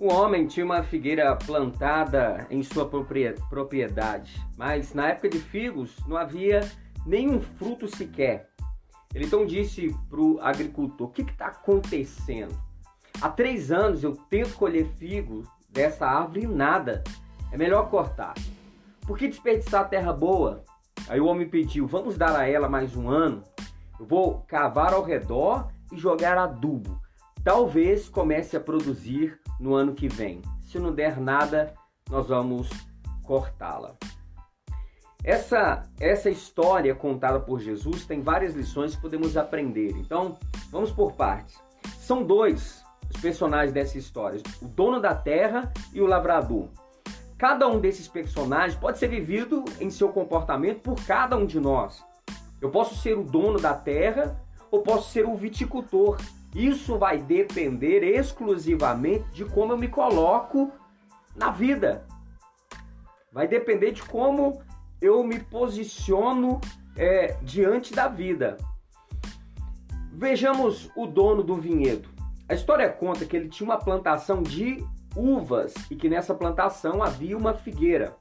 O homem tinha uma figueira plantada em sua propriedade, mas na época de figos não havia nenhum fruto sequer. Ele então disse para o agricultor: O que está acontecendo? Há três anos eu tento colher figos dessa árvore e nada. É melhor cortar. Por que desperdiçar terra boa? Aí o homem pediu: Vamos dar a ela mais um ano. Eu vou cavar ao redor e jogar adubo. Talvez comece a produzir no ano que vem. Se não der nada, nós vamos cortá-la. Essa, essa história contada por Jesus tem várias lições que podemos aprender. Então, vamos por partes. São dois os personagens dessa história: o dono da terra e o lavrador. Cada um desses personagens pode ser vivido em seu comportamento por cada um de nós. Eu posso ser o dono da terra ou posso ser o viticultor. Isso vai depender exclusivamente de como eu me coloco na vida. Vai depender de como eu me posiciono é, diante da vida. Vejamos o dono do vinhedo. A história conta que ele tinha uma plantação de uvas e que nessa plantação havia uma figueira.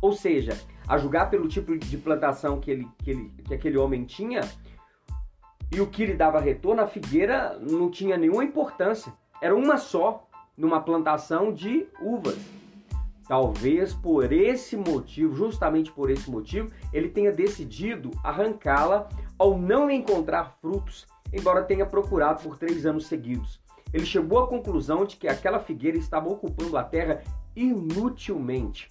Ou seja, a julgar pelo tipo de plantação que, ele, que, ele, que aquele homem tinha, e o que lhe dava retorno, a figueira não tinha nenhuma importância. Era uma só numa plantação de uvas. Talvez por esse motivo, justamente por esse motivo, ele tenha decidido arrancá-la ao não encontrar frutos, embora tenha procurado por três anos seguidos. Ele chegou à conclusão de que aquela figueira estava ocupando a terra inutilmente.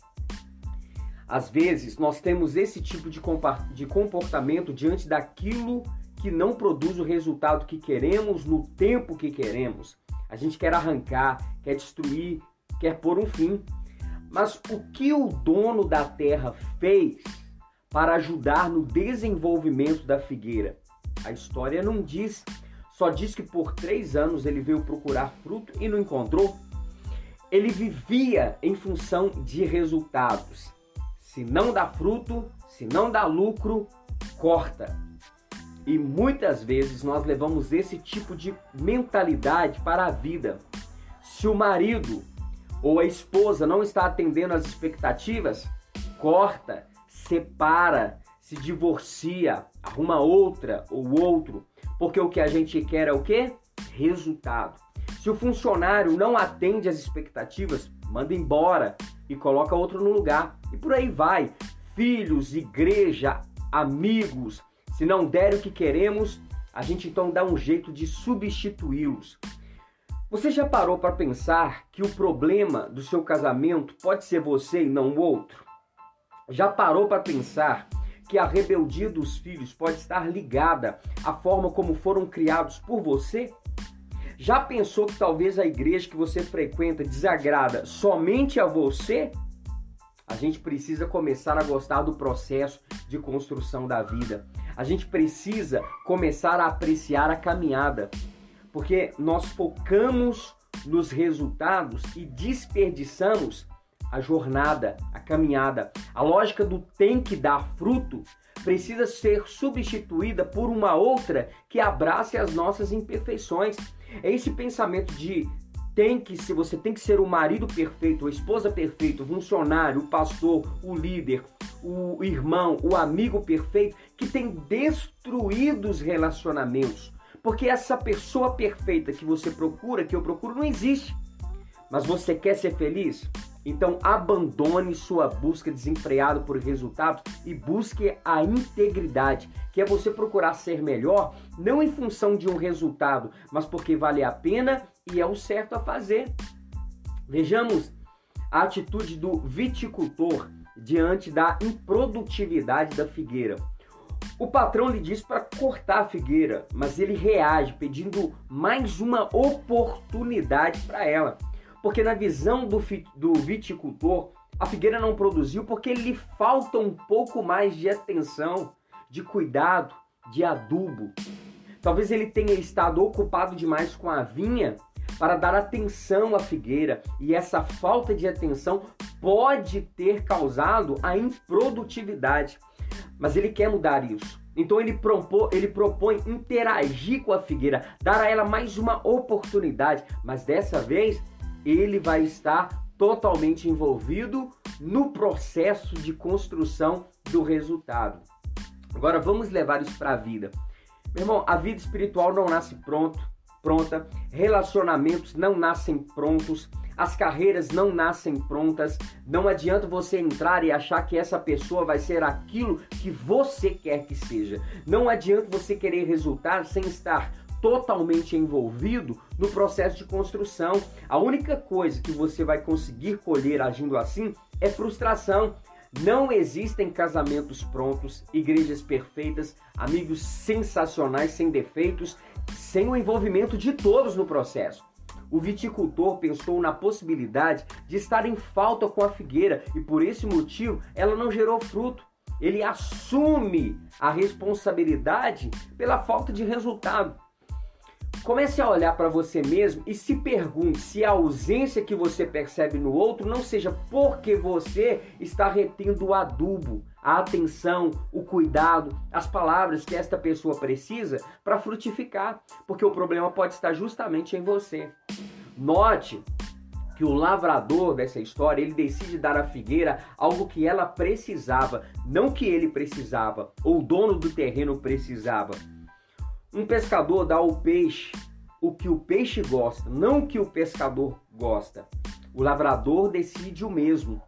Às vezes, nós temos esse tipo de comportamento diante daquilo que não produz o resultado que queremos no tempo que queremos. A gente quer arrancar, quer destruir, quer pôr um fim. Mas o que o dono da terra fez para ajudar no desenvolvimento da figueira? A história não diz, só diz que por três anos ele veio procurar fruto e não encontrou. Ele vivia em função de resultados. Se não dá fruto, se não dá lucro, corta. E muitas vezes nós levamos esse tipo de mentalidade para a vida. Se o marido ou a esposa não está atendendo às expectativas, corta, separa, se divorcia, arruma outra ou outro, porque o que a gente quer é o quê? Resultado. Se o funcionário não atende às expectativas, manda embora e coloca outro no lugar. E por aí vai. Filhos, igreja, amigos, se não der o que queremos, a gente então dá um jeito de substituí-los. Você já parou para pensar que o problema do seu casamento pode ser você e não o outro? Já parou para pensar que a rebeldia dos filhos pode estar ligada à forma como foram criados por você? Já pensou que talvez a igreja que você frequenta desagrada somente a você? A gente precisa começar a gostar do processo de construção da vida. A gente precisa começar a apreciar a caminhada, porque nós focamos nos resultados e desperdiçamos a jornada, a caminhada. A lógica do tem que dar fruto precisa ser substituída por uma outra que abrace as nossas imperfeições. É esse pensamento de tem que se você tem que ser o marido perfeito, a esposa perfeita, o funcionário, o pastor, o líder, o irmão, o amigo perfeito que tem destruído os relacionamentos. Porque essa pessoa perfeita que você procura, que eu procuro, não existe. Mas você quer ser feliz? Então abandone sua busca desenfreada por resultados e busque a integridade, que é você procurar ser melhor, não em função de um resultado, mas porque vale a pena e é o certo a fazer. Vejamos a atitude do viticultor diante da improdutividade da figueira. O patrão lhe diz para cortar a figueira, mas ele reage pedindo mais uma oportunidade para ela. Porque na visão do, do viticultor, a figueira não produziu porque lhe falta um pouco mais de atenção, de cuidado, de adubo. Talvez ele tenha estado ocupado demais com a vinha para dar atenção à figueira, e essa falta de atenção pode ter causado a improdutividade. Mas ele quer mudar isso. Então ele, propô, ele propõe interagir com a figueira, dar a ela mais uma oportunidade, mas dessa vez ele vai estar totalmente envolvido no processo de construção do resultado. Agora vamos levar isso para a vida. Meu irmão, a vida espiritual não nasce pronto, pronta, relacionamentos não nascem prontos, as carreiras não nascem prontas. Não adianta você entrar e achar que essa pessoa vai ser aquilo que você quer que seja. Não adianta você querer resultar sem estar totalmente envolvido no processo de construção. A única coisa que você vai conseguir colher agindo assim é frustração. Não existem casamentos prontos, igrejas perfeitas, amigos sensacionais, sem defeitos, sem o envolvimento de todos no processo. O viticultor pensou na possibilidade de estar em falta com a figueira e por esse motivo ela não gerou fruto. Ele assume a responsabilidade pela falta de resultado. Comece a olhar para você mesmo e se pergunte se a ausência que você percebe no outro não seja porque você está retendo o adubo, a atenção, o cuidado, as palavras que esta pessoa precisa para frutificar, porque o problema pode estar justamente em você. Note que o lavrador dessa história, ele decide dar à figueira algo que ela precisava, não que ele precisava, ou o dono do terreno precisava. Um pescador dá ao peixe o que o peixe gosta, não o que o pescador gosta. O lavrador decide o mesmo.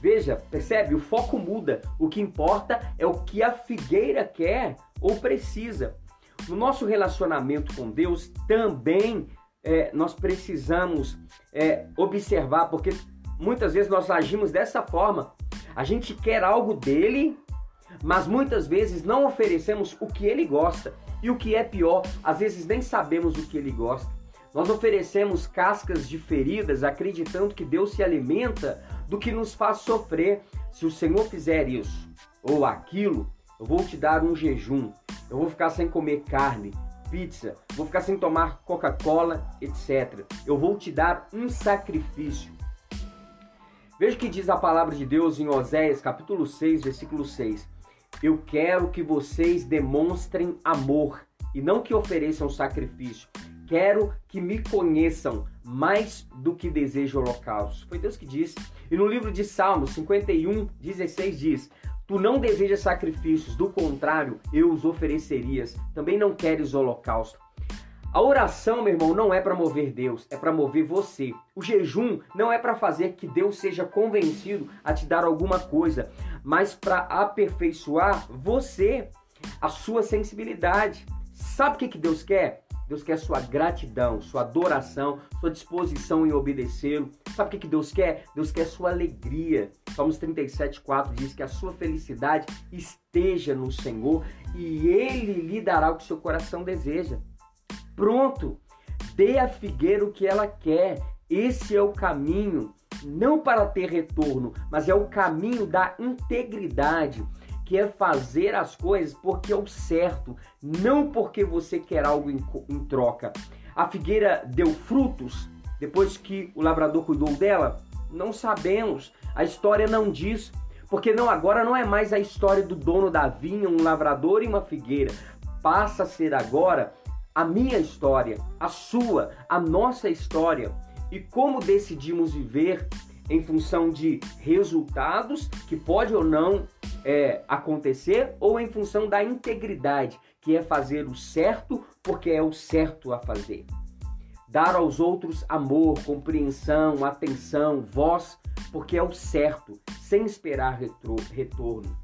Veja, percebe? O foco muda. O que importa é o que a figueira quer ou precisa. No nosso relacionamento com Deus também é, nós precisamos é, observar, porque muitas vezes nós agimos dessa forma. A gente quer algo dele, mas muitas vezes não oferecemos o que ele gosta. E o que é pior, às vezes nem sabemos o que ele gosta. Nós oferecemos cascas de feridas acreditando que Deus se alimenta do que nos faz sofrer. Se o Senhor fizer isso ou aquilo, eu vou te dar um jejum. Eu vou ficar sem comer carne, pizza, vou ficar sem tomar Coca-Cola, etc. Eu vou te dar um sacrifício. Veja o que diz a palavra de Deus em Oséias, capítulo 6, versículo 6. Eu quero que vocês demonstrem amor e não que ofereçam sacrifício. Quero que me conheçam mais do que desejo holocausto. Foi Deus que disse. E no livro de Salmos 51, 16 diz: Tu não desejas sacrifícios, do contrário, eu os oferecerias. Também não queres holocausto. A oração, meu irmão, não é para mover Deus, é para mover você. O jejum não é para fazer que Deus seja convencido a te dar alguma coisa, mas para aperfeiçoar você, a sua sensibilidade. Sabe o que, que Deus quer? Deus quer sua gratidão, sua adoração, sua disposição em obedecê-lo. Sabe o que, que Deus quer? Deus quer sua alegria. Salmos 37,4 diz que a sua felicidade esteja no Senhor e Ele lhe dará o que seu coração deseja. Pronto! Dê à figueira o que ela quer. Esse é o caminho, não para ter retorno, mas é o caminho da integridade, que é fazer as coisas porque é o certo, não porque você quer algo em, em troca. A figueira deu frutos depois que o lavrador cuidou dela? Não sabemos. A história não diz. Porque não agora não é mais a história do dono da vinha, um lavrador e uma figueira. Passa a ser agora a minha história, a sua, a nossa história e como decidimos viver em função de resultados que pode ou não é, acontecer ou em função da integridade, que é fazer o certo porque é o certo a fazer. Dar aos outros amor, compreensão, atenção, voz, porque é o certo, sem esperar retorno.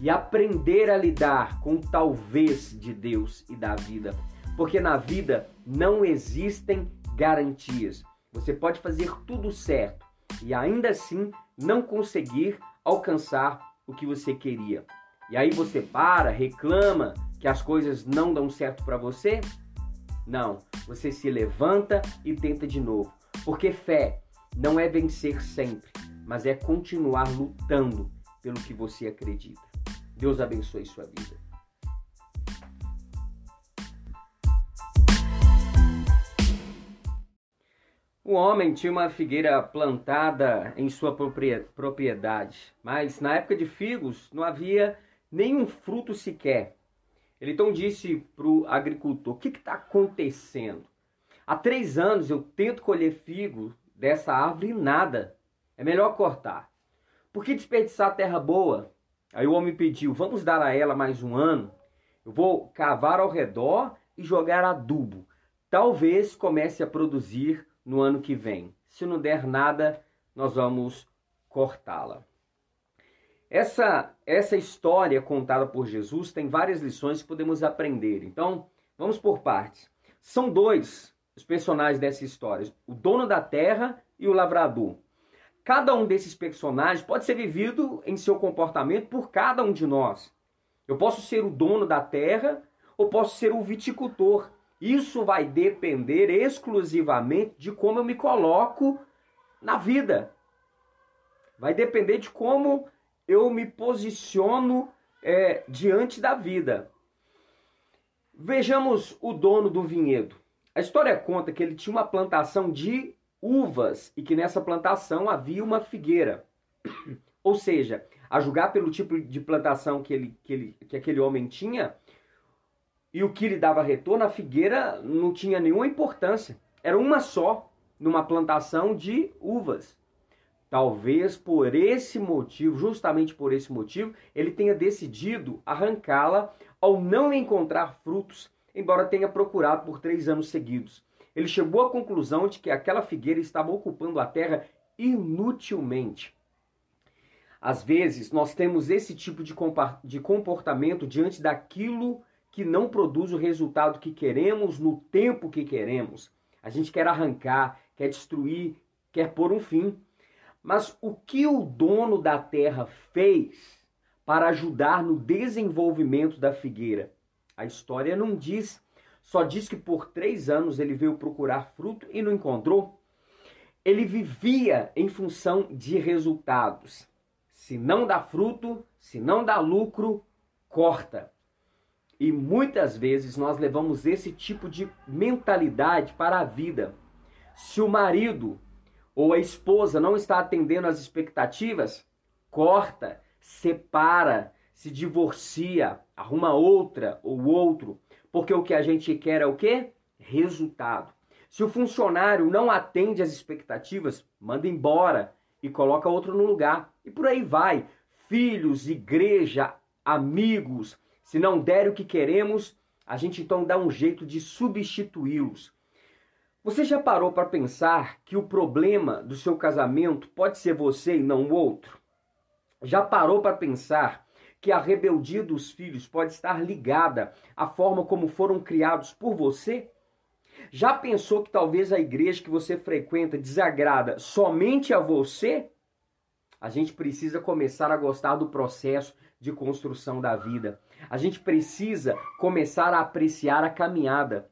E aprender a lidar com o talvez de Deus e da vida, porque na vida não existem garantias. Você pode fazer tudo certo e ainda assim não conseguir alcançar o que você queria. E aí você para, reclama que as coisas não dão certo para você? Não, você se levanta e tenta de novo. Porque fé não é vencer sempre, mas é continuar lutando pelo que você acredita. Deus abençoe sua vida. O homem tinha uma figueira plantada em sua propriedade, mas na época de figos não havia nenhum fruto sequer. Ele então disse para o agricultor: O que está acontecendo? Há três anos eu tento colher figo dessa árvore nada. É melhor cortar. Por que desperdiçar terra boa? Aí o homem pediu: Vamos dar a ela mais um ano. Eu vou cavar ao redor e jogar adubo. Talvez comece a produzir no ano que vem. Se não der nada, nós vamos cortá-la. Essa, essa história contada por Jesus tem várias lições que podemos aprender. Então, vamos por partes. São dois os personagens dessa história: o dono da terra e o lavrador. Cada um desses personagens pode ser vivido em seu comportamento por cada um de nós. Eu posso ser o dono da terra ou posso ser o viticultor. Isso vai depender exclusivamente de como eu me coloco na vida. Vai depender de como eu me posiciono é, diante da vida. Vejamos o dono do vinhedo. A história conta que ele tinha uma plantação de uvas e que nessa plantação havia uma figueira. Ou seja, a julgar pelo tipo de plantação que, ele, que, ele, que aquele homem tinha e o que lhe dava retorno, a figueira não tinha nenhuma importância. Era uma só numa plantação de uvas. Talvez por esse motivo, justamente por esse motivo, ele tenha decidido arrancá-la ao não encontrar frutos, embora tenha procurado por três anos seguidos. Ele chegou à conclusão de que aquela figueira estava ocupando a terra inutilmente. Às vezes, nós temos esse tipo de comportamento diante daquilo que não produz o resultado que queremos no tempo que queremos. A gente quer arrancar, quer destruir, quer pôr um fim. Mas o que o dono da terra fez para ajudar no desenvolvimento da figueira? A história não diz, só diz que por três anos ele veio procurar fruto e não encontrou. Ele vivia em função de resultados. Se não dá fruto, se não dá lucro, corta. E muitas vezes nós levamos esse tipo de mentalidade para a vida. Se o marido ou a esposa não está atendendo às expectativas, corta, separa, se divorcia, arruma outra ou outro, porque o que a gente quer é o quê? Resultado. Se o funcionário não atende às expectativas, manda embora e coloca outro no lugar. E por aí vai. Filhos, igreja, amigos, se não der o que queremos, a gente então dá um jeito de substituí-los. Você já parou para pensar que o problema do seu casamento pode ser você e não o outro? Já parou para pensar que a rebeldia dos filhos pode estar ligada à forma como foram criados por você? Já pensou que talvez a igreja que você frequenta desagrada somente a você? A gente precisa começar a gostar do processo de construção da vida. A gente precisa começar a apreciar a caminhada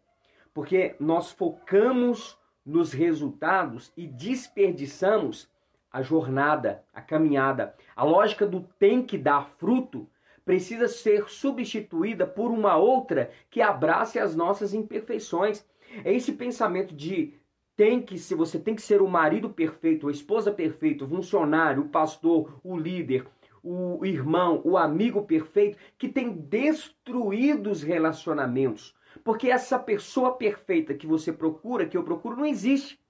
porque nós focamos nos resultados e desperdiçamos a jornada, a caminhada. A lógica do tem que dar fruto precisa ser substituída por uma outra que abrace as nossas imperfeições. É esse pensamento de tem que se você tem que ser o marido perfeito, a esposa perfeita, o funcionário, o pastor, o líder, o irmão, o amigo perfeito que tem destruído os relacionamentos. Porque essa pessoa perfeita que você procura, que eu procuro, não existe.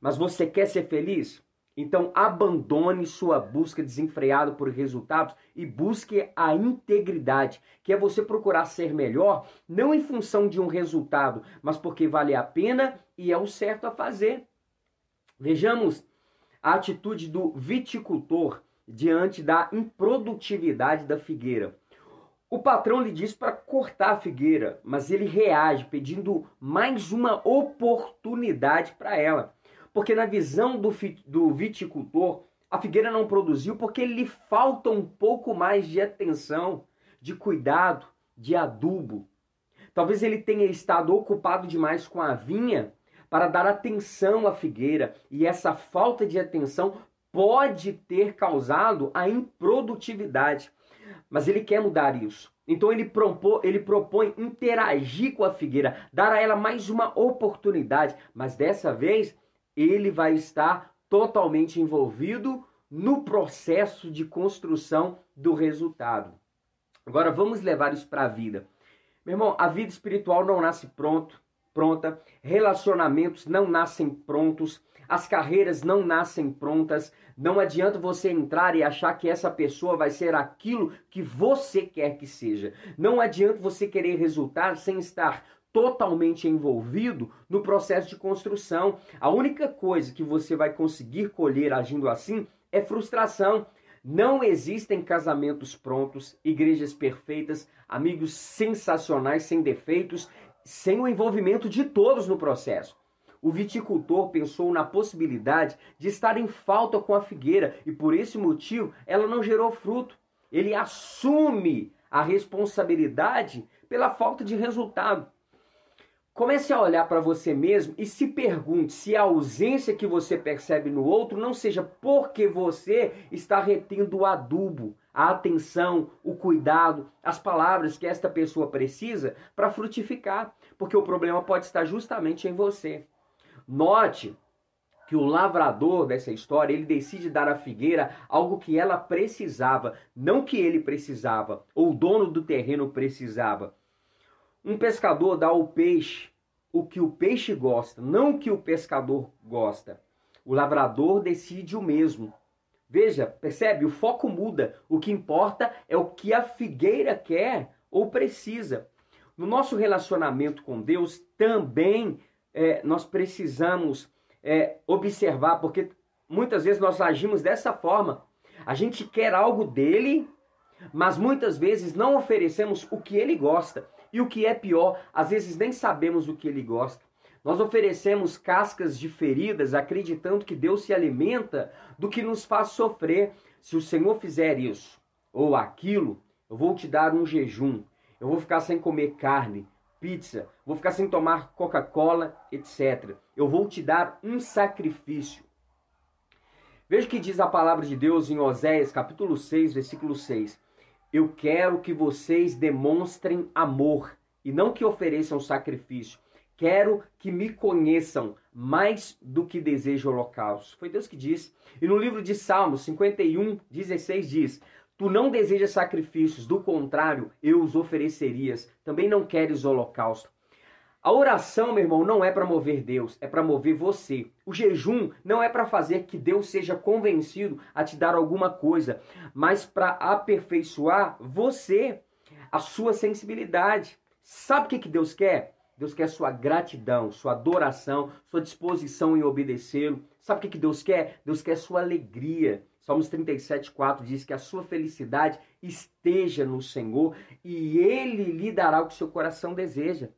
Mas você quer ser feliz? Então abandone sua busca desenfreada por resultados e busque a integridade, que é você procurar ser melhor, não em função de um resultado, mas porque vale a pena e é o certo a fazer. Vejamos a atitude do viticultor diante da improdutividade da figueira. O patrão lhe diz para cortar a figueira, mas ele reage pedindo mais uma oportunidade para ela. Porque na visão do, do viticultor, a figueira não produziu porque lhe falta um pouco mais de atenção, de cuidado, de adubo. Talvez ele tenha estado ocupado demais com a vinha para dar atenção à figueira, e essa falta de atenção pode ter causado a improdutividade. Mas ele quer mudar isso. Então ele, propô, ele propõe interagir com a figueira, dar a ela mais uma oportunidade, mas dessa vez ele vai estar totalmente envolvido no processo de construção do resultado. Agora vamos levar isso para a vida. Meu irmão, a vida espiritual não nasce pronto, pronta, relacionamentos não nascem prontos, As carreiras não nascem prontas. Não adianta você entrar e achar que essa pessoa vai ser aquilo que você quer que seja. Não adianta você querer resultar sem estar totalmente envolvido no processo de construção. A única coisa que você vai conseguir colher agindo assim é frustração. Não existem casamentos prontos, igrejas perfeitas, amigos sensacionais, sem defeitos, sem o envolvimento de todos no processo. O viticultor pensou na possibilidade de estar em falta com a figueira e por esse motivo ela não gerou fruto. Ele assume a responsabilidade pela falta de resultado. Comece a olhar para você mesmo e se pergunte se a ausência que você percebe no outro não seja porque você está retendo o adubo, a atenção, o cuidado, as palavras que esta pessoa precisa para frutificar, porque o problema pode estar justamente em você. Note que o lavrador dessa história, ele decide dar à figueira algo que ela precisava, não que ele precisava, ou o dono do terreno precisava. Um pescador dá ao peixe o que o peixe gosta, não o que o pescador gosta. O lavrador decide o mesmo. Veja, percebe? O foco muda. O que importa é o que a figueira quer ou precisa. No nosso relacionamento com Deus, também é, nós precisamos é, observar, porque muitas vezes nós agimos dessa forma. A gente quer algo dele, mas muitas vezes não oferecemos o que ele gosta. E o que é pior, às vezes nem sabemos o que ele gosta. Nós oferecemos cascas de feridas acreditando que Deus se alimenta do que nos faz sofrer. Se o Senhor fizer isso ou aquilo, eu vou te dar um jejum. Eu vou ficar sem comer carne, pizza, vou ficar sem tomar Coca-Cola, etc. Eu vou te dar um sacrifício. Veja o que diz a palavra de Deus em Oséias, capítulo 6, versículo 6. Eu quero que vocês demonstrem amor e não que ofereçam sacrifício. Quero que me conheçam mais do que desejo holocausto. Foi Deus que disse. E no livro de Salmos 51, 16 diz: Tu não desejas sacrifícios, do contrário, eu os oferecerias. Também não queres holocausto. A oração, meu irmão, não é para mover Deus, é para mover você. O jejum não é para fazer que Deus seja convencido a te dar alguma coisa, mas para aperfeiçoar você, a sua sensibilidade. Sabe o que, que Deus quer? Deus quer sua gratidão, sua adoração, sua disposição em obedecê-lo. Sabe o que, que Deus quer? Deus quer sua alegria. Salmos 37, 4 diz que a sua felicidade esteja no Senhor e Ele lhe dará o que seu coração deseja.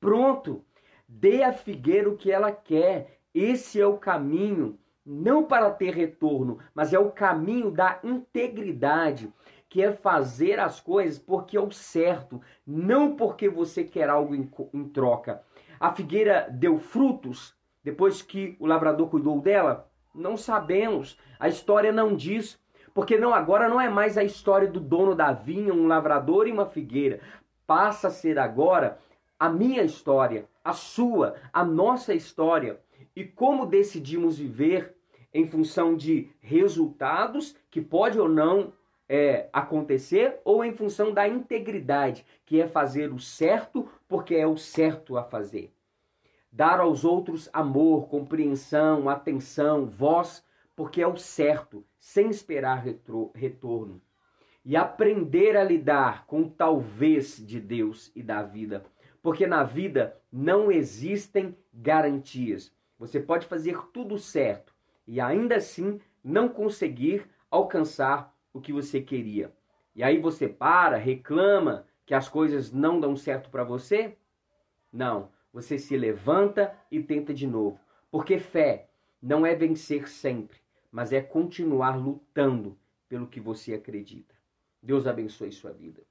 Pronto! Dê à figueira o que ela quer. Esse é o caminho, não para ter retorno, mas é o caminho da integridade que é fazer as coisas porque é o certo, não porque você quer algo em, em troca. A figueira deu frutos depois que o lavrador cuidou dela? Não sabemos. A história não diz. Porque não agora não é mais a história do dono da vinha, um lavrador e uma figueira. Passa a ser agora a minha história, a sua, a nossa história. E como decidimos viver em função de resultados que pode ou não é, acontecer ou em função da integridade, que é fazer o certo porque é o certo a fazer. Dar aos outros amor, compreensão, atenção, voz, porque é o certo, sem esperar retorno. E aprender a lidar com o talvez de Deus e da vida, porque na vida não existem garantias. Você pode fazer tudo certo e ainda assim não conseguir alcançar o que você queria. E aí você para, reclama que as coisas não dão certo para você? Não, você se levanta e tenta de novo. Porque fé não é vencer sempre, mas é continuar lutando pelo que você acredita. Deus abençoe sua vida.